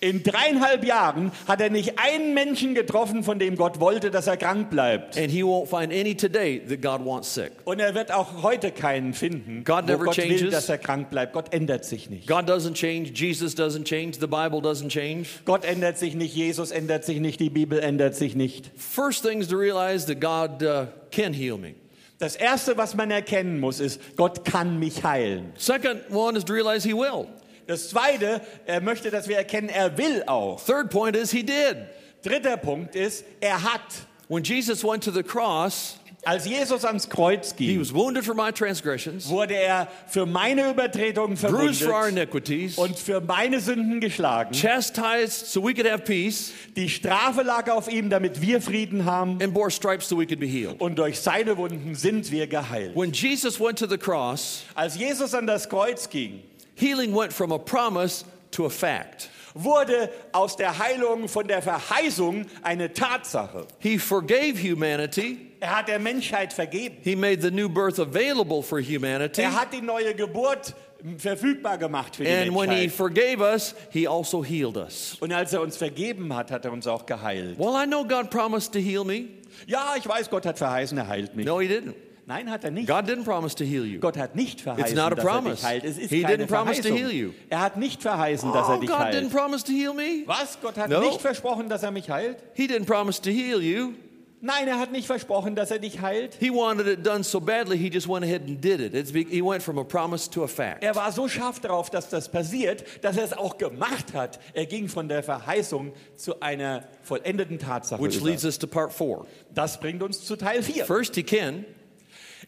In dreieinhalb Jahren hat er nicht einen Menschen getroffen, von dem Gott wollte, dass er krank bleibt. And he won't find any today that God wants sick. Und er wird auch heute keinen finden, God wo never Gott will, changes. dass er krank bleibt. Gott ändert sich nicht. God doesn't change, Jesus doesn't change, the Bible doesn't change. Gott ändert sich nicht, Jesus ändert sich nicht, die Bibel ändert sich nicht. First things to realize that God uh, can heal me. Das Erste, was man erkennen muss, ist, Gott kann mich heilen. Second one is to realize he will. Das Zweite, er möchte, dass wir erkennen, er will auch. Third point is he did. Dritter Punkt ist, er hat. When Jesus went to the cross, Als Jesus ans Kreuz He ging, was wounded for my transgressions, wurde er für meine Übertretungen bruised for our verwundet iniquities, und für meine Sünden geschlagen. chastised so we could have peace, Die Strafe lag auf ihm, damit wir Frieden haben. and bore stripes so we could be healed. Und durch seine Wunden sind wir geheilt. When Jesus went to the cross, Als Jesus an das Kreuz ging, healing went from a promise to a fact. wurde aus der Heilung von der Verheißung eine Tatsache. He forgave humanity. Er hat der Menschheit vergeben. He made the new birth available for humanity. Er hat die neue Geburt verfügbar gemacht für die And when he Menschheit. forgave us, he also healed us. Und als er uns vergeben hat, hat er uns auch geheilt. Well, I know God promised to heal me. Ja, ich weiß, Gott hat verheißen, er heilt mich. No, he didn't. Nein, hat er nicht. God didn't promise to heal you. Gott hat nicht verheißen, not a dass er promise. dich heilt. Es ist He keine didn't promise to Verheißung. heal you. Er hat nicht verheißen, dass er Oh, dich God didn't heilt. promise to heal me. Was? Gott hat No. nicht versprochen, dass er mich heilt? He didn't promise to heal you. Nein, er hat nicht versprochen, dass er dich heilt. He wanted it done so badly, he just went ahead and did it. It's be, he went from a promise to a fact. Er war so scharf darauf, dass das passiert, dass er es auch gemacht hat. Er ging von der Verheißung zu einer vollendeten Tatsache. Which über. leads us to part four. Das bringt uns zu Teil 4. First, he can.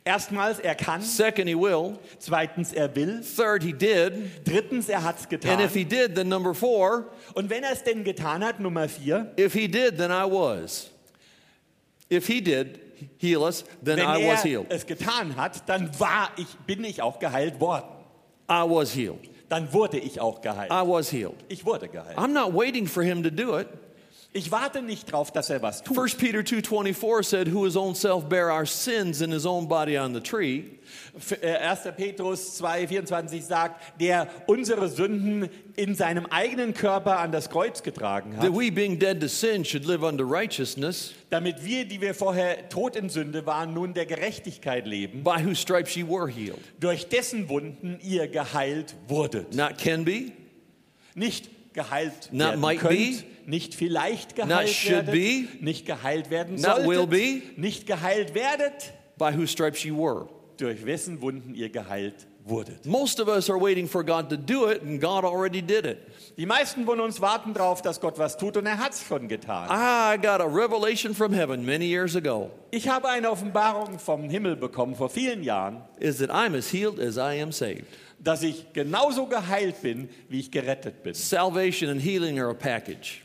Erstmals, er kann. Second, he will. Zweitens, er will. Third, he did. Drittens, er hat es And getan. if he did, then number four, Und wenn er es denn getan hat, Nummer 4, if he did, then I was. If he did heal us, then wenn I was er healed. es getan hat, dann war ich, bin ich auch geheilt worden. I was healed. Dann wurde ich auch geheilt. I was healed. Ich wurde geheilt. I'm not waiting for him to do it. Ich warte nicht drauf, dass er was tut. 1 Peter 2:24 said, "Who his own self bare our sins in his own body on the tree." F- äh, 1. Petrus 2,24 sagt, der unsere Sünden in seinem eigenen Körper an das Kreuz getragen hat, That we, being dead to sin, should live unto righteousness, damit wir, die wir vorher tot in Sünde waren, nun der Gerechtigkeit leben, by whose stripes ye were healed. durch dessen Wunden ihr geheilt wurdet. Not can be, Nicht geheilt Not werden might könnt, nicht vielleicht geheilt should werdet, be, nicht geheilt werden not will solltet, be. nicht geheilt werdet, by whose stripes ye were. durch wessen Wunden ihr geheilt wurdet. Most of us are waiting for God to do it, and God already did it. Die meisten von uns warten darauf, dass Gott was tut und er hat es schon getan. I got a revelation from heaven many years ago Ich habe eine Offenbarung vom Himmel bekommen vor vielen Jahren, is that I'm as healed as I am saved. Dass ich genauso geheilt bin, wie ich gerettet bin. Salvation and healing are a package.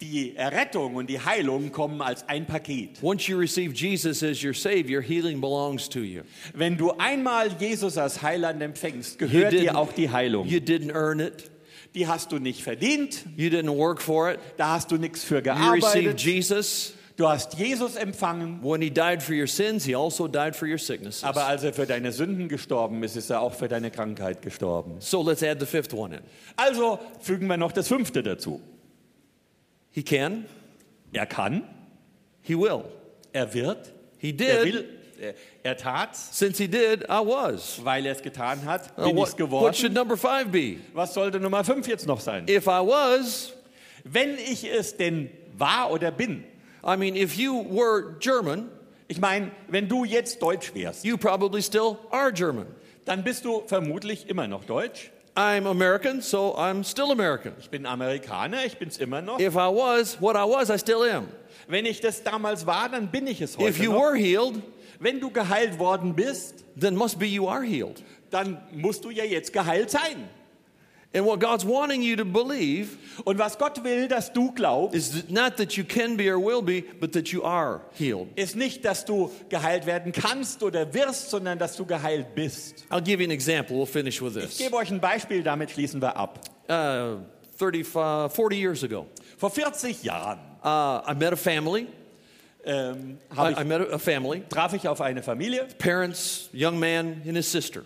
Die Errettung und die Heilung kommen als ein Paket. Once you receive Jesus as your Savior, healing belongs to you. Wenn du einmal Jesus als Heiland empfängst, gehört dir auch die Heilung. You didn't earn it. Die hast du nicht verdient, You didn't work for it. da hast du nichts für You received gearbeitet. Jesus. Du hast Jesus empfangen, When he died for your sins, he also died for your sicknesses. aber als er für deine Sünden gestorben ist, ist er auch für deine Krankheit gestorben. So let's add the fifth one in. Also fügen wir noch das fünfte dazu. He can, Er kann, he will. er wird, He er did. will, er, er tat's, Since he did, I was. weil er es getan hat, Uh, bin ich's what, what should geworden. number five be? Was sollte Nummer fünf jetzt noch sein? If I was, Wenn ich es denn war oder bin, I mean, if you were German, ich meine, wenn du jetzt Deutsch wärst, you probably still are German. dann bist du vermutlich immer noch Deutsch. I'm American, so I'm still American. Ich bin Amerikaner, ich bin's immer noch. If I was what I was, I still am. Wenn ich das damals war, dann bin ich es heute If you noch. were healed, Wenn du geheilt worden bist, then must be you are healed. dann musst du ja jetzt geheilt sein. And what God's wanting you to believe Und was Gott will, dass du glaubst, is not that you can be or will be, but that you are healed. ist nicht, dass du geheilt werden kannst oder wirst, sondern dass du geheilt bist. I'll give you an example. We'll finish with Ich this. gebe euch ein Beispiel, damit schließen wir ab. Uh, 35, 40 years ago, Vor 40 Jahren uh, I met a family. ähm, I, hab I ich, met a family. traf ich auf eine Familie, Parents, young man, and his sister.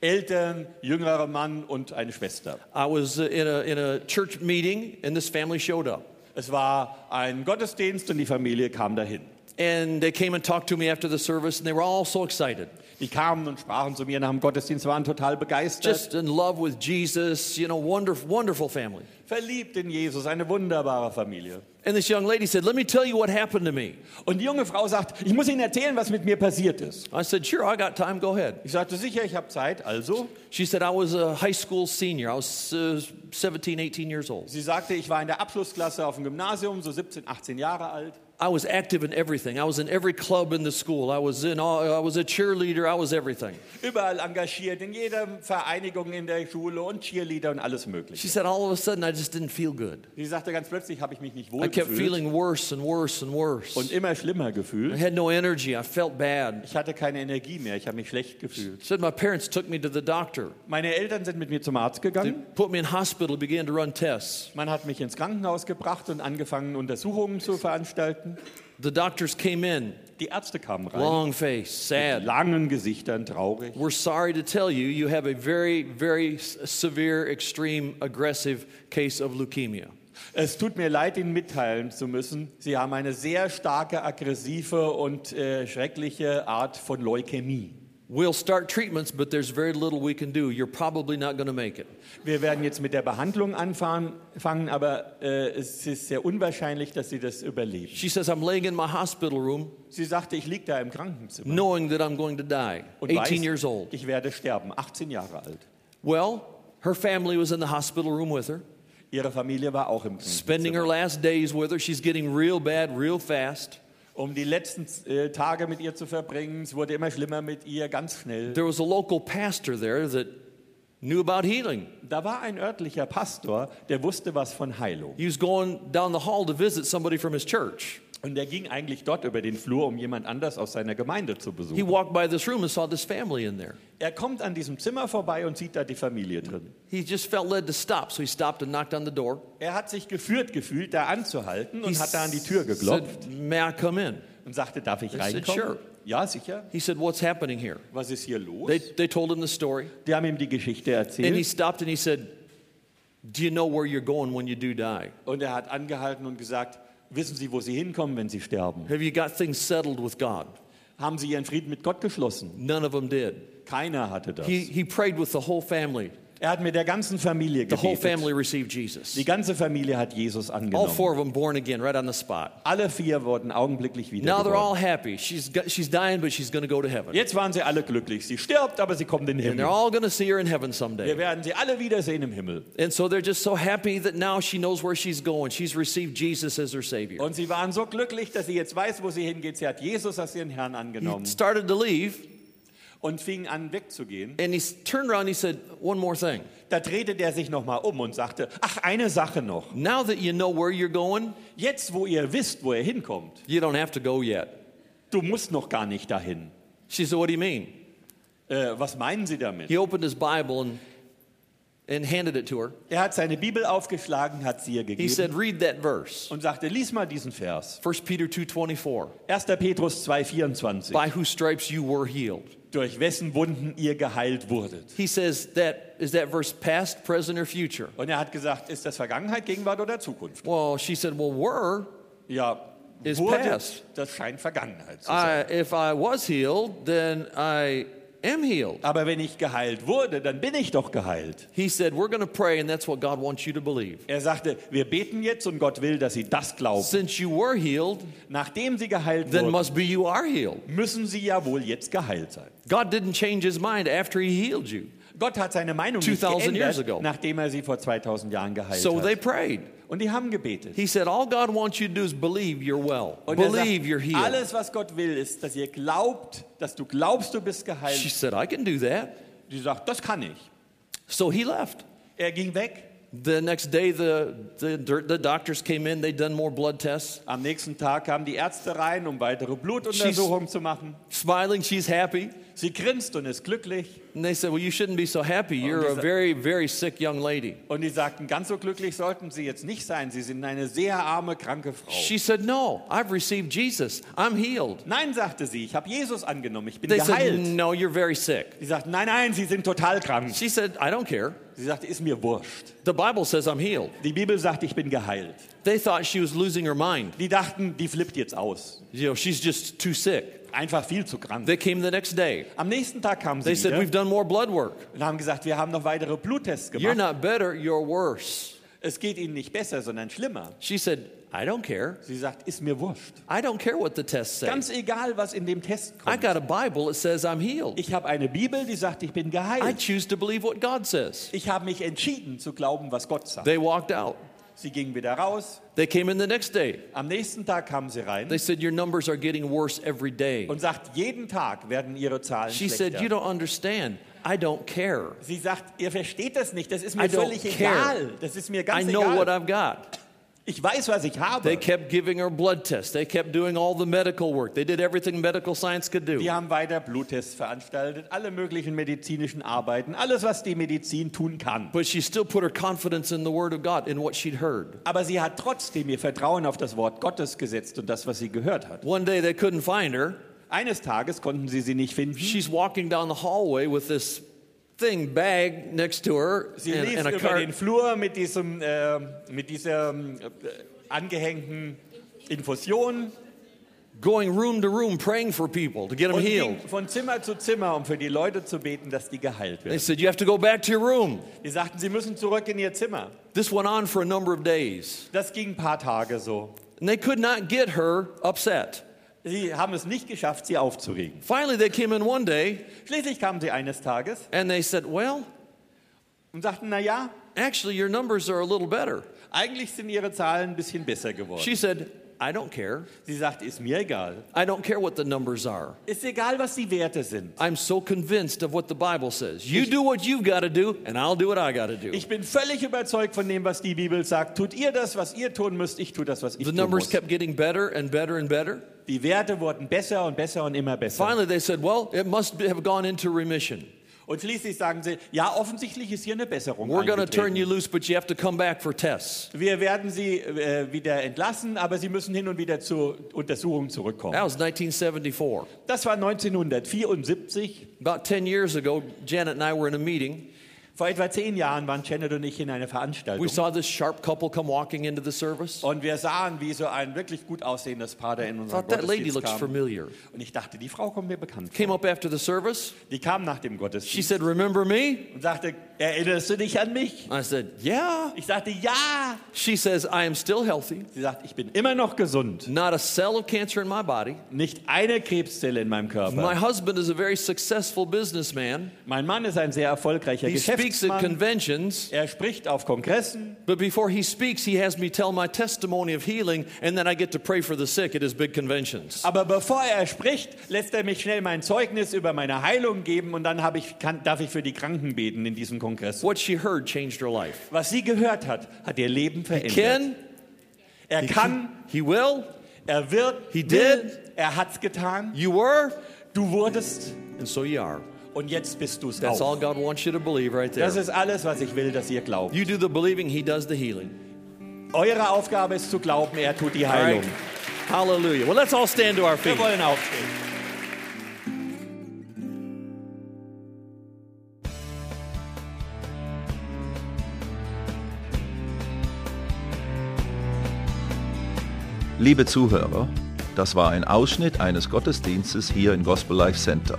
Eltern, jüngerer Mann und eine Schwester. I was in a, in a church meeting, and this family showed up. Es war ein Gottesdienst und die Familie kam dahin. And they came and talked to me after the service, and they were all so excited. Die kamen und sprachen zu mir nach dem Gottesdienst, waren total begeistert, Just in love with Jesus, you know, wonderful, wonderful family. verliebt in Jesus, eine wunderbare Familie. And this young lady said, Let me tell you what happened to me. Und die junge Frau sagt, ich muss Ihnen erzählen, was mit mir passiert ist. I said, Sure, I got time, go ahead. Ich sagte, sicher, ich habe Zeit. Also, She said, I was a high school senior. I was uh, 17, 18 years old. sie sagte, ich war in der Abschlussklasse auf dem Gymnasium, so 17, 18 Jahre alt. I was active in everything. I was in every club in the school. I was in all, I was a cheerleader. I was everything. Überall engagiert, in jeder Vereinigung in der Schule und Cheerleader und alles She mögliche. said all of a sudden I just didn't feel good. Sie sagte ganz plötzlich, habe ich mich nicht I wohl kept gefühlt feeling worse and worse and worse. und immer schlimmer I gefühlt. had no energy. I felt bad. Ich hatte keine Energie mehr, ich habe mich schlecht gefühlt. Said my parents took me to the doctor. Meine Eltern sind mit mir zum Arzt They gegangen. put me in hospital, began to run tests. Man hat mich ins Krankenhaus gebracht und angefangen, Untersuchungen zu veranstalten. The doctors came in, Die Ärzte kamen rein. long face, sad. Langen Gesichtern, traurig. We're sorry to tell you, you have a very, very severe, extreme, aggressive case of leukemia. Es tut mir leid, Ihnen mitteilen zu müssen. Sie haben eine sehr starke, aggressive und äh, schreckliche Art von Leukämie. We'll start treatments, but there's very little we can do. You're probably not going to make it. Wir werden jetzt mit der Behandlung anfangen, fangen, aber äh, es ist sehr unwahrscheinlich, dass Sie das überleben. She says, I'm laying in my hospital room Sie sagte, ich liege da im Krankenzimmer knowing that I'm going to die, und 18 years weiß, old. ich werde sterben, 18 Jahre alt. Well, her family was in the hospital room with her, Ihre Familie war auch im spending her Krankenzimmer. last days with her. She's getting real bad, real fast. Um die letzten äh, Tage mit ihr zu verbringen. Es wurde immer schlimmer mit ihr, ganz schnell. There was a local pastor there that knew about healing. Da war ein örtlicher Pastor, der wusste was von Heilung. He was going down the hall to visit somebody from his church. Und der ging eigentlich dort über den Flur, um jemand anders aus seiner Gemeinde zu He besuchen. walked by this room and saw this family in there. Er kommt an diesem Zimmer vorbei und sieht da die Familie drin. He just felt led to stop, so he stopped and knocked on the door. Er hat sich geführt gefühlt, da anzuhalten He und hat da an die Tür geklopft said, May I come in? und sagte, darf ich said, reinkommen? "Sure." Ja, sicher. He said, What's happening here? Was ist hier los? They, they told him the story. Die haben ihm die Geschichte And he erzählt stopped and he said, Do you know where you're going when you do die? und er hat angehalten und gesagt, wissen Sie, wo Sie hinkommen, wenn Sie sterben? Have you got things settled with God? Haben Sie Ihren Frieden mit Gott geschlossen? None of them did. Keiner hatte das. He, he prayed with the whole family. Er hat mit der ganzen Familie The whole family gebetet. received Jesus. Die ganze Familie hat Jesus All angenommen. four of them born again right on the spot. Alle vier wurden augenblicklich Now they're all wiedergeboren. happy. She's, got, she's dying, but she's going to go to heaven. Jetzt waren sie alle glücklich. Sie stirbt, aber sie kommt in den And they're Himmel. all going to see her in heaven Wir someday. werden sie alle wiedersehen im Himmel. And so they're just so happy that now she knows where she's going. She's received Jesus as her Savior. Und sie waren so glücklich, dass sie jetzt weiß, wo sie hingeht. Sie hat Jesus als ihren Herrn He angenommen started to leave, und fing an wegzugehen. and he turned around and he said, One more thing. Da drehte der sich nochmal um und sagte, ach, eine Sache noch. Now that you know where you're going, Jetzt, wo ihr wisst, wo er hinkommt, you don't have to go yet. du musst noch gar nicht dahin. She said, What do you mean? Äh, was meinen Sie damit? He opened his Bible and, and handed it to her. Er hat seine Bibel aufgeschlagen, hat sie ihr He gegeben said, Read that verse. und sagte, lies mal diesen Vers. 1 Peter 2.24. 1. Petrus 2,24. By whose stripes you were healed. Durch wessen Wunden ihr geheilt wurdet. He says that is that verse past, present, or future? Und er hat gesagt, ist das Vergangenheit, Gegenwart oder Zukunft? Well, she said, Well, were Ja, Is wurdet, past. das scheint Vergangenheit zu sein. I if I was healed, then I am healed. Aber wenn ich geheilt wurde, dann bin ich doch geheilt. He said, We're going to pray, and that's what God wants you to believe. Er sagte, wir beten jetzt und Gott will, dass sie das glauben. Since you were healed, Nachdem sie geheilt then wurden, must be you are healed. müssen sie ja wohl jetzt geheilt sein. God didn't change his mind after he healed you. Gott hat seine Meinung nicht 2000 years geändert, ago. nachdem er sie vor 2000 Jahren geheilt So they hat. prayed. Und die haben gebetet. He said, All God wants you to do is believe you're well. Und Believe you're sagt, healed. alles, was Gott will, ist, dass ihr glaubt, dass du glaubst, du bist She geheilt. said, I can do that. Die sagt, das kann ich. So he left. Er ging weg. The next day, the, the, the doctors came in, they'd done more blood tests. Am nächsten Tag kamen die Ärzte rein, um weitere Blutuntersuchungen zu machen. Smiling, she's happy. Sie grinst und ist glücklich. And they said, Well, you shouldn't be so happy. You're a very, very sick young lady. Und die sagten, ganz so glücklich sollten sie jetzt nicht sein. Sie sind eine sehr arme, kranke Frau. She said, No, I've received Jesus. I'm healed. Nein, sagte sie, ich habe Jesus angenommen, ich bin They said, geheilt. No, you're very sick. Sie sagten, nein, nein, sie sind total krank. She said, I don't care. Sie sagte, ist mir wurscht. The Bible says I'm healed. Die Bibel sagt, ich bin geheilt. They thought she was losing her mind. Die dachten, die flippt jetzt aus. You know, she's just too sick. Einfach viel zu krank. They came the next day. Am nächsten Tag kamen sie They said, wieder We've done more blood work. und haben gesagt, wir haben noch weitere Bluttests You're gemacht. not better, you're worse. Es geht ihnen nicht besser, sondern schlimmer. She said, I don't care. Sie sagt, ist mir wurscht. I don't care what the tests say. Ganz egal, was in dem Test I kommt. got a Bible that says I'm healed. Ich habe eine Bibel, die sagt, ich bin I geheilt. choose to believe what God says. Ich habe mich entschieden zu glauben, was Gott sagt. They walked out. Sie gingen wieder raus. They came in the next day. Am nächsten Tag kamen sie rein They said, Your numbers are getting worse every day. und sagt, jeden Tag werden ihre Zahlen She said, You schlechter. don't understand. I don't care. Sie sagt, ihr versteht das nicht, das ist I mir don't völlig egal. Das ist mir I ganz know what egal. I've got. Ich weiß, was ich They habe. kept giving her blood tests. They kept doing all the medical work. They did everything medical science could do. Die haben weiter Bluttests veranstaltet, alle möglichen medizinischen Arbeiten, alles, was die Medizin tun kann. But she still put her confidence in the Word of God, in what she'd heard. Aber sie hat trotzdem ihr Vertrauen auf das Wort Gottes gesetzt und das, was sie gehört hat. One day they couldn't find her. Eines Tages konnten sie sie nicht finden. She's walking down the hallway with this thing bag next to her Sie and, lief and a über cart. den Flur mit diesem, äh, mit dieser äh, angehängten Infusion going room to room praying for people to get them und healed. ging von Zimmer zu Zimmer, um für die Leute zu beten, dass die geheilt They werden. said, You have to go back to your room. Die sagten, sie müssen zurück in ihr Zimmer. This went on for a number of days. Das ging ein paar Tage so. And they could not get her upset. Sie haben es nicht geschafft, sie aufzuregen. Finally, they came in one day Schließlich kamen sie eines Tages and they said, Well, und sagten, na ja, actually, your numbers are a little better. eigentlich sind ihre Zahlen ein bisschen besser geworden. She said, I don't care. Sie sagt, ist mir egal. I don't care what the numbers are. Ist egal, was die Werte sind. I'm so convinced of what the Bible says. You do what you've got to do, and I'll do what I got to do. Ich bin völlig überzeugt von dem, was die Bibel sagt. Tut ihr das, was ihr tun müsst, ich tue das, was ich The tun numbers muss. kept getting better and better and better. Die Werte wurden besser und besser und immer besser. Finally, they said, Well, it must have gone into remission. Und schließlich sagen sie, ja, offensichtlich ist hier eine Besserung We're going to turn eingetreten. you loose, but you have to come back for tests. Wir werden sie äh, wieder entlassen, aber sie müssen hin und wieder zur Untersuchung zurückkommen. That was 1974. Das war 1974. About 10 years ago, Janet and I were in a meeting. Vor etwa zehn Jahren waren Janet und ich in einer Veranstaltung. We saw this sharp couple come walking into the service. Und wir sahen, wie so ein wirklich gut aussehendes Paar da in unserem Thought that lady Gottesdienst looks kam. familiar. Und ich dachte, die Frau kommt mir bekannt vor. Came up after the service. Die kam nach dem She Gottesdienst said, Remember me? und sagte, erinnerst du dich an mich? I said, Yeah. Ich sagte, ja. She says, I am still healthy. Sie sagt, ich bin immer noch gesund. Not a cell of cancer in my body. Nicht eine Krebszelle in meinem My Körper. husband is a very successful businessman. Mein Mann ist ein sehr erfolgreicher He speaks at conventions, Er spricht auf Kongressen. but before he speaks, he has me tell my testimony of healing, and then I get to pray for the sick at his big conventions. Aber bevor er spricht, lässt er mich schnell mein Zeugnis über meine Heilung geben und dann ich, kann, darf ich für die Kranken beten in diesem Kongress. What she heard changed her life. Was sie gehört hat, hat ihr Leben verändert. Can, Er kann, he will, er wird, He did. er hat's getan. you were, Du wurdest and so you are. Und jetzt bist du es That's all auch. God wants you to believe right there. Das ist alles, was ich will, dass ihr glaubt. You do the believing, he does the healing. Eure Aufgabe ist zu glauben, er tut die All right? Heilung. Hallelujah. Well, let's all stand to our Wir feet. wollen aufstehen. Liebe Zuhörer, das war ein Ausschnitt eines Gottesdienstes hier im Gospel Life Center.